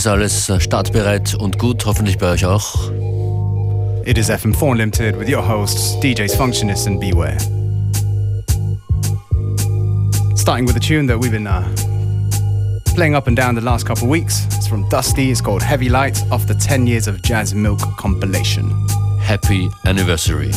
Ja, bei uns ist alles startbereit und gut, hoffentlich bei euch auch. It is FM4 Limited with your hosts, DJs Functionist and Beware. Starting with a tune that we've been uh, playing up and down the last couple of weeks. It's from Dusty, it's called Heavy Light off the 10 Years of Jazz Milk compilation. Happy anniversary.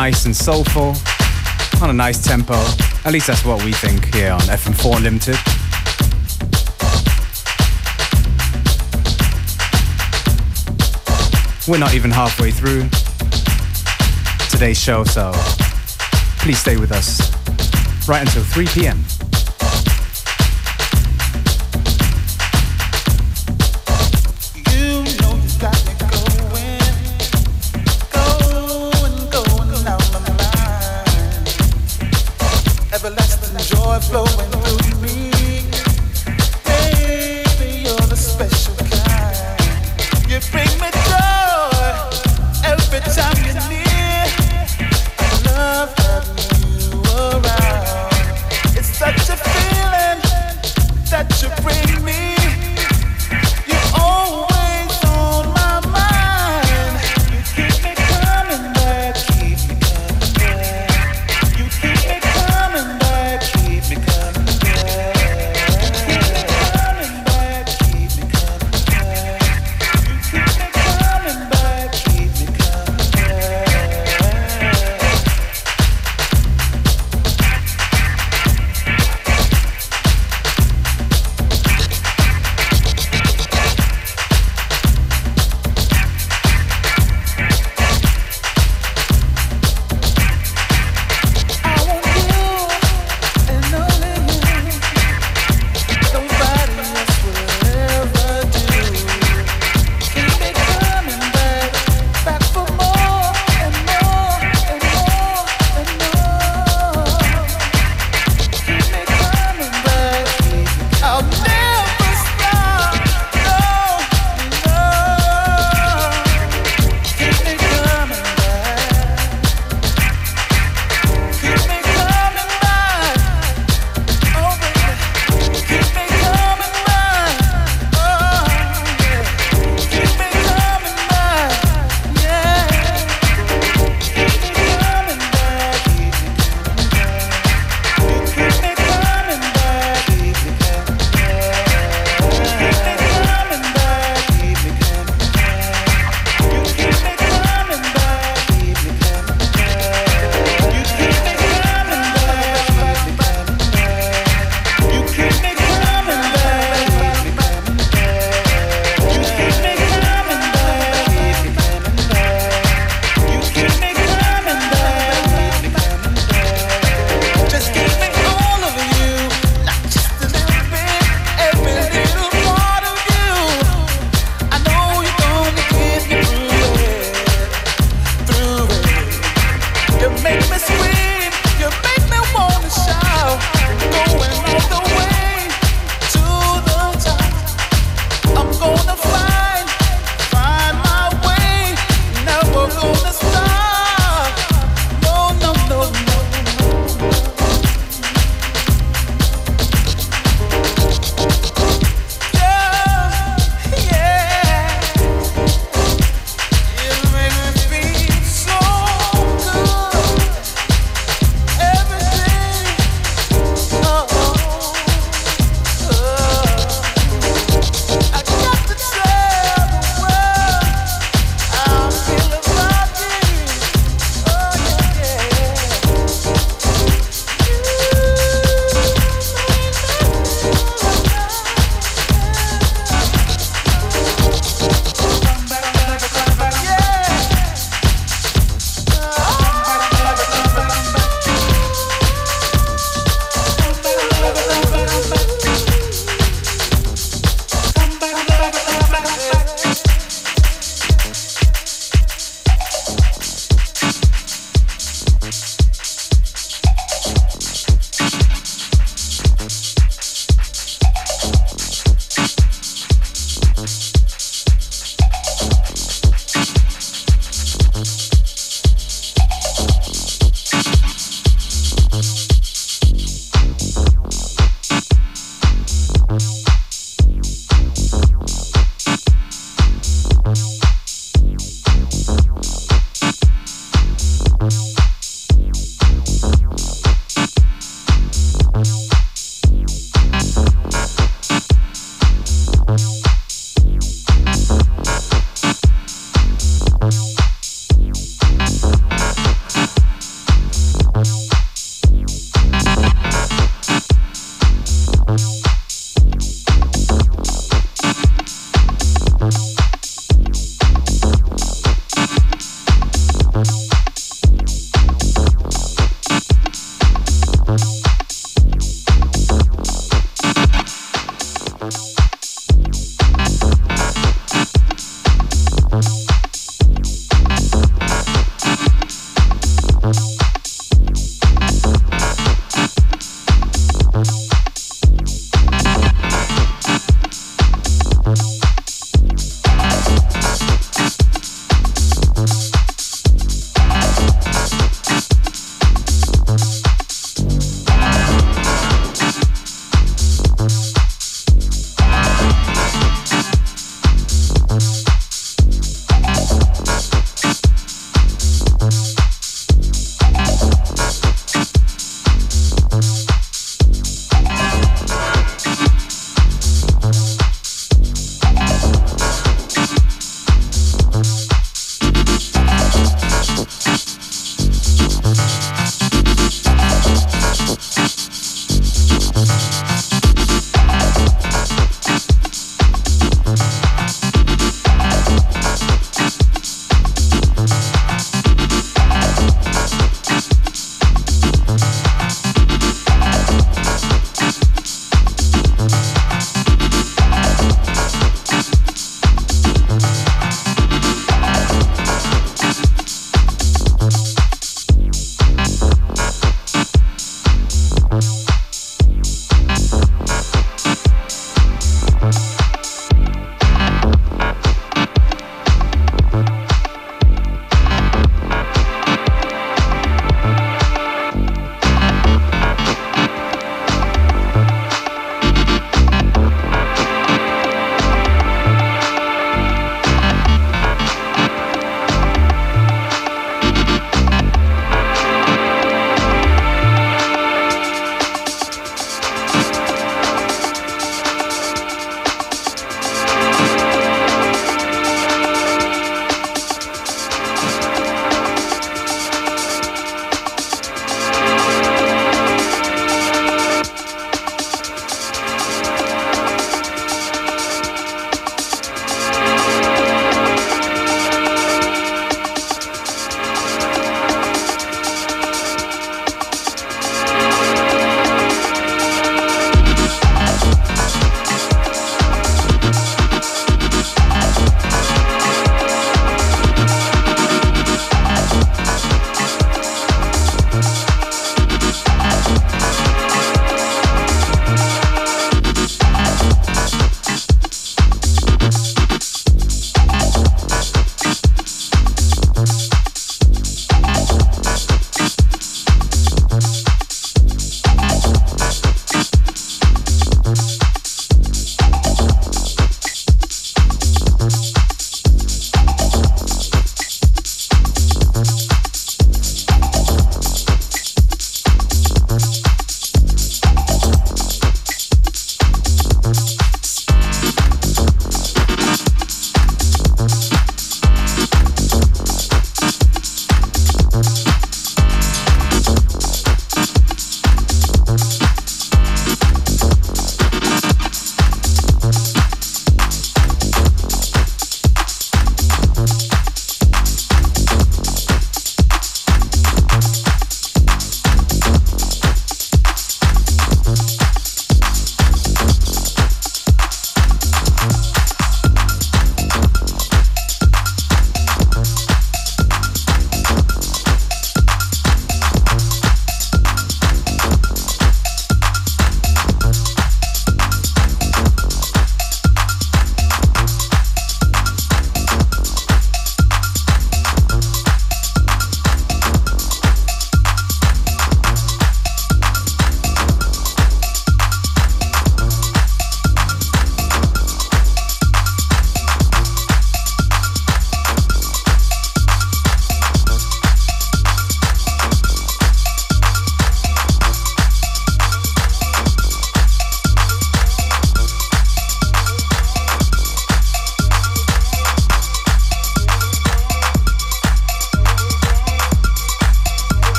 Nice and soulful, on a nice tempo. At least that's what we think here on FM4 Limited. We're not even halfway through today's show, so please stay with us right until 3 p.m.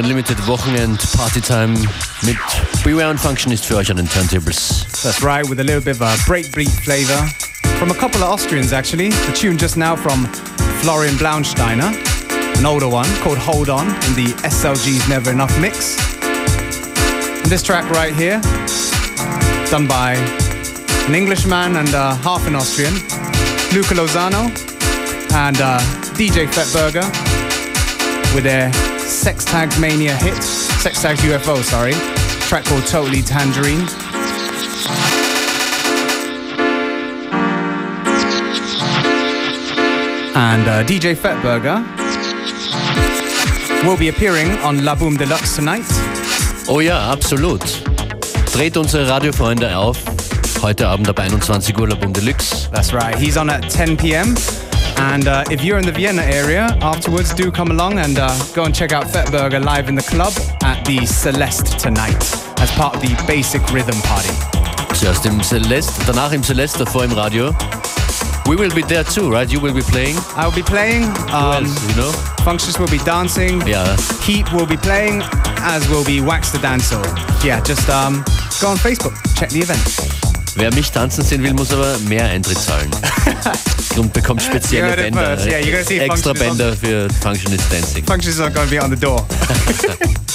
Unlimited Wochenend Partytime mit Beware und Functionist für euch an den Turntables. That's right, with a little bit of a breakbeat flavor from a couple of Austrians actually. The tune just now from Florian Blaunsteiner, an older one called Hold On in the SLG's Never Enough mix. And this track right here, done by an Englishman and uh, half an Austrian, Luca Lozano and uh, DJ Fettburger with their Sex Tags Mania hit, Sex Tags UFO, sorry, track called Totally Tangerine. And uh, DJ Fettburger will be appearing on La Boom Deluxe tonight. Oh ja, absolut. Dreht unsere Radiofreunde auf. Heute Abend ab 21 Uhr La Boom Deluxe. That's right, he's on at 10 p.m. And uh, if you're in the Vienna area, afterwards do come along and uh, go and check out Fettburger live in the club at the Celeste tonight as part of the Basic Rhythm Party. Zuerst im Celeste, danach im Celeste, davor im Radio. We will be there too, right? You will be playing. I will be playing. Um, else, you know? Functions will be dancing. Ja, Heat will be playing, as will be Wax the Dancer. Yeah, just um, go on Facebook, check the event. wer mich tanzen sehen will, muss aber mehr Eintritt zahlen. Und bekommt spezielle You heard it Bänder. first. Yeah, you're gonna see extra Functionist on- Bänder für Functionist Dancing. Functions are going to be on the door.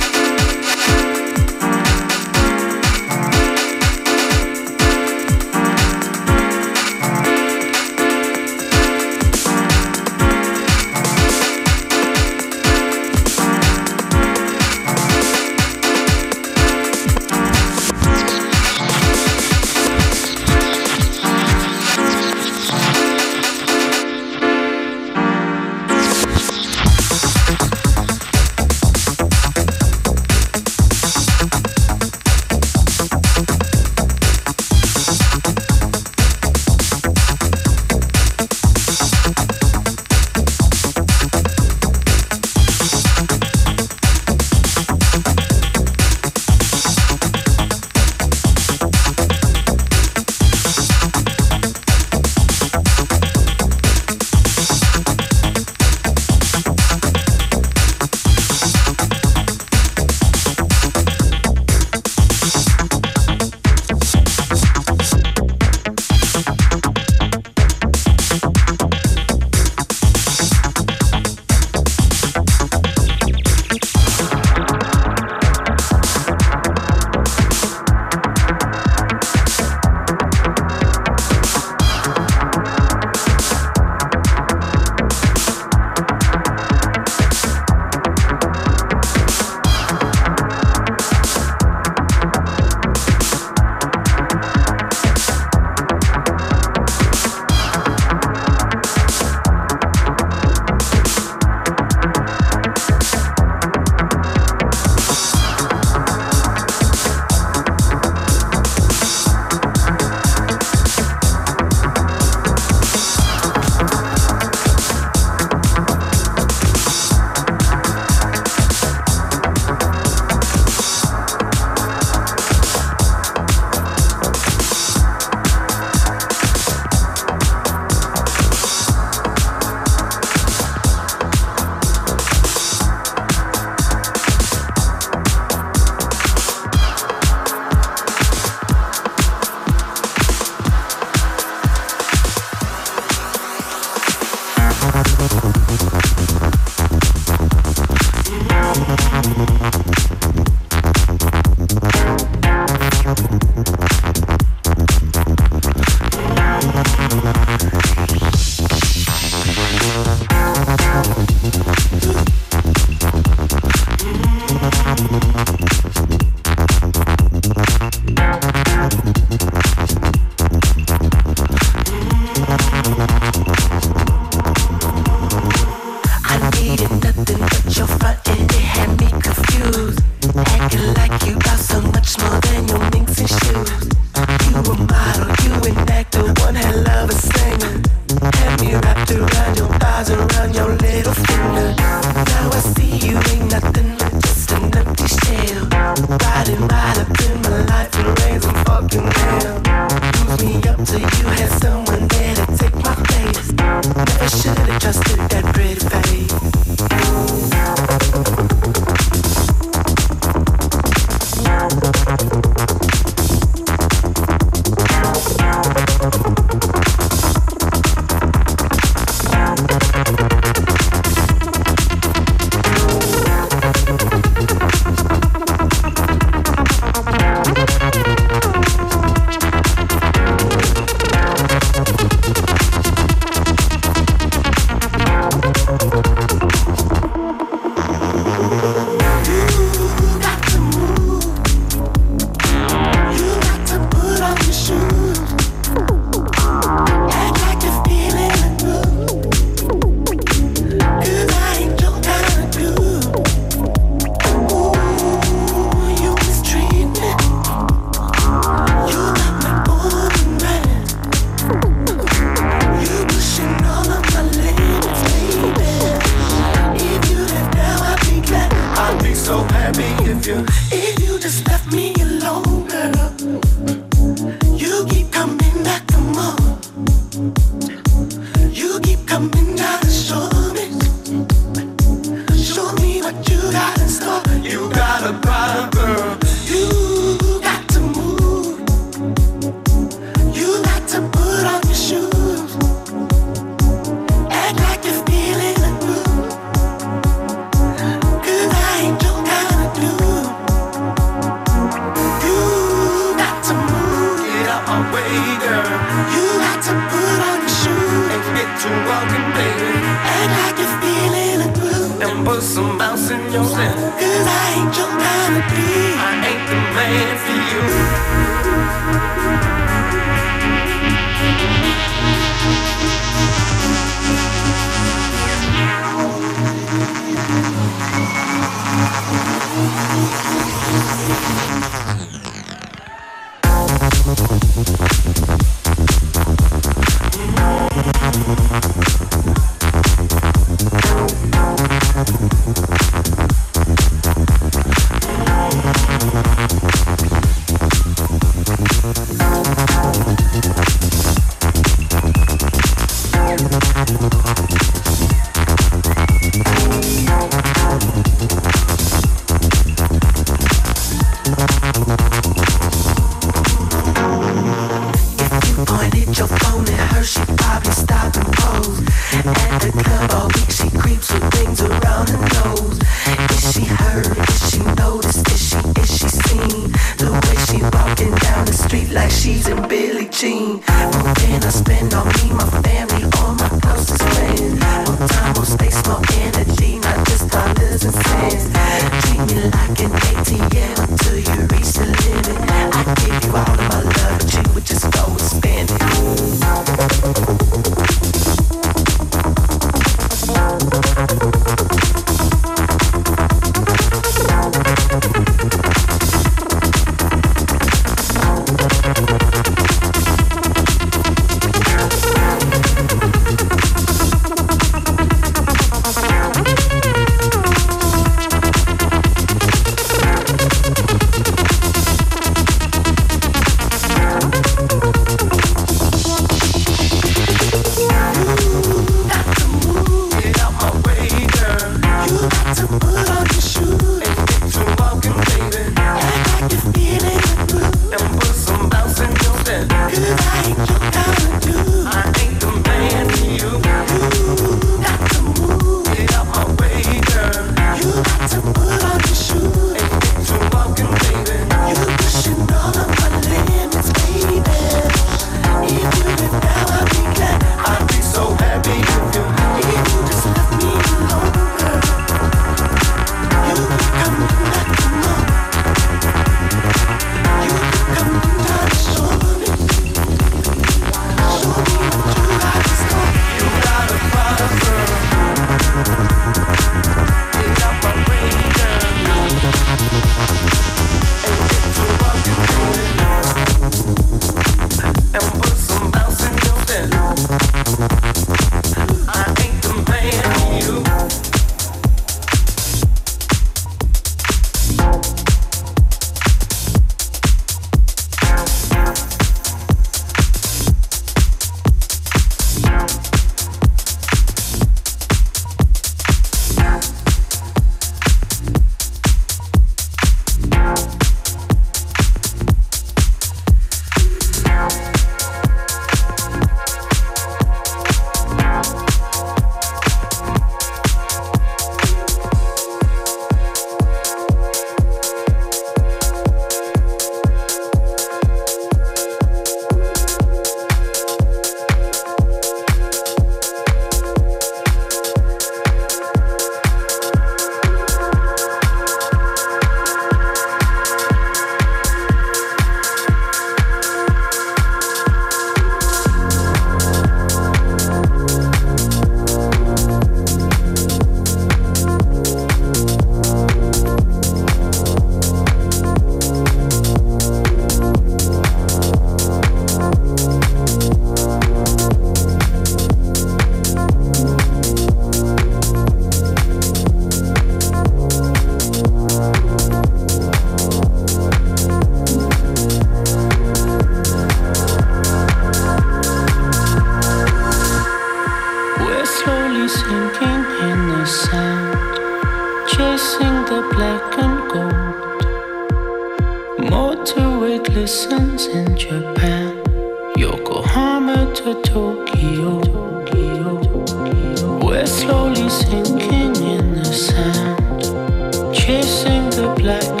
black.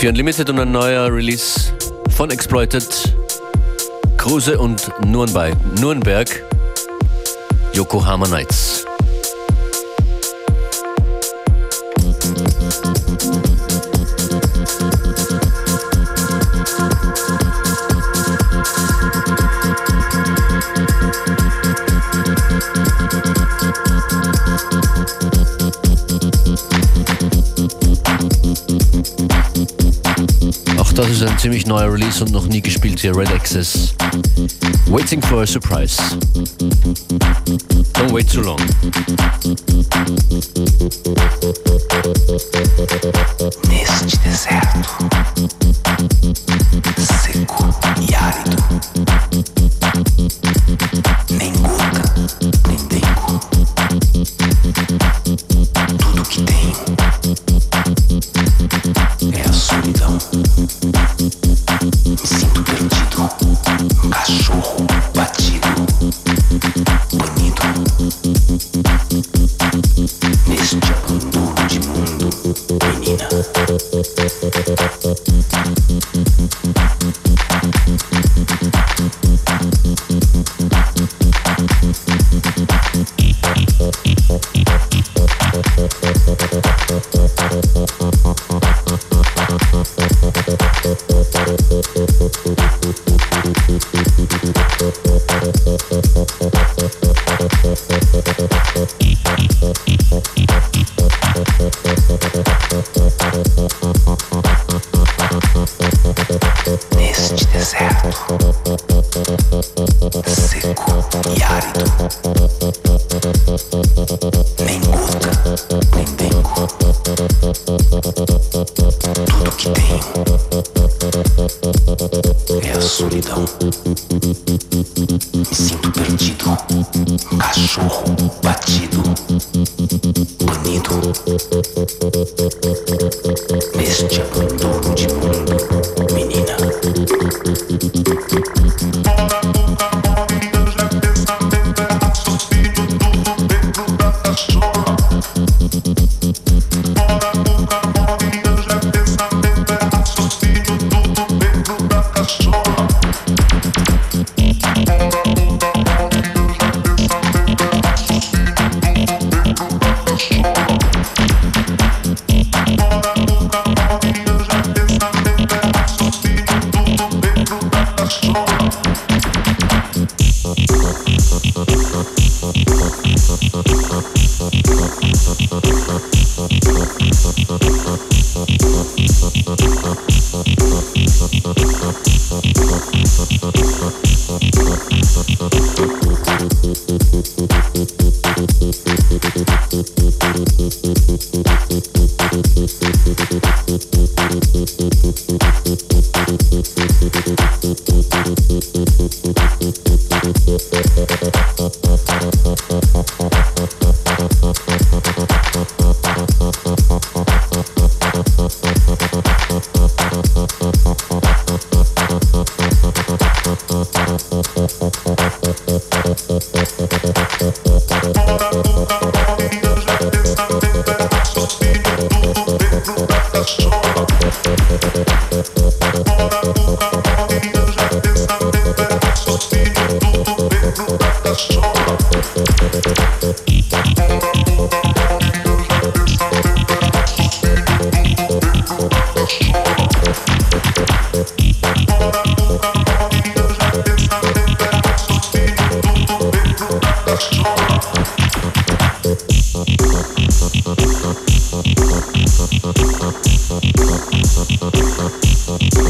FM4 Unlimited und ein neuer Release von Exploited, Kruse und Nürnberg, Nürnberg Yokohama Nights. Das ist ein ziemlich neuer Release und noch nie gespielt hier, Red Access. Waiting for a surprise. Don't wait too long. Neste deserto. Thank you.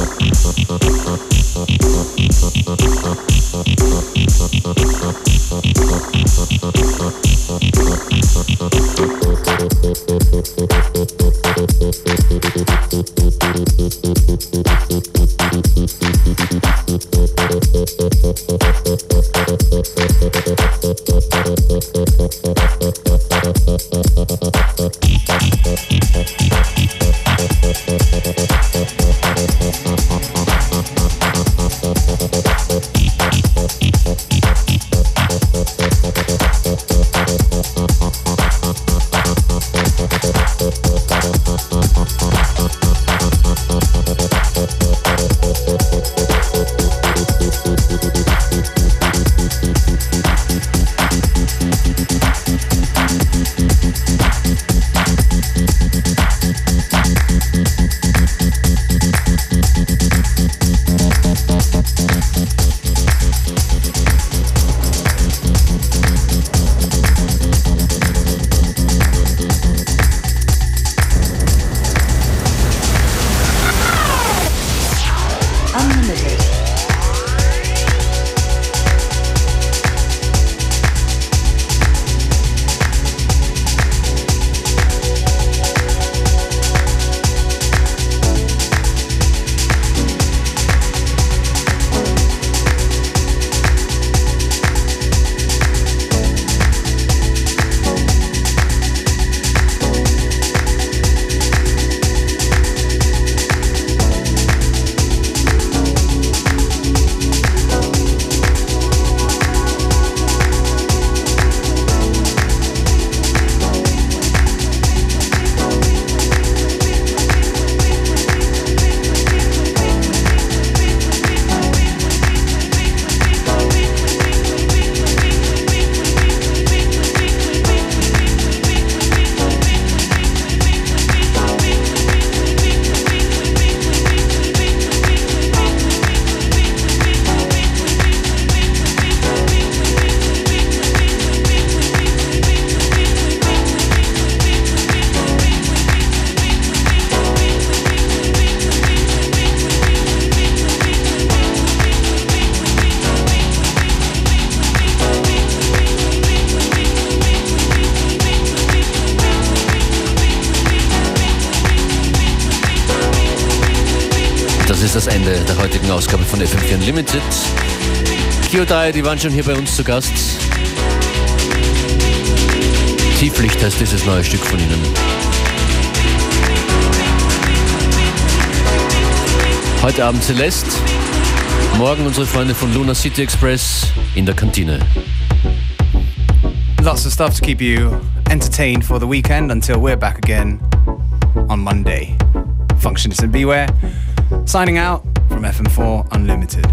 Radio 3, die waren schon hier bei uns zu Gast. Tieflicht heißt dieses neue Stück von ihnen. Heute Abend Celeste, morgen unsere Freunde von Luna City Express in der Kantine. Lots of stuff to keep you entertained for the weekend until we're back again on Monday. Functionist and Beware, signing out from FM4 Unlimited.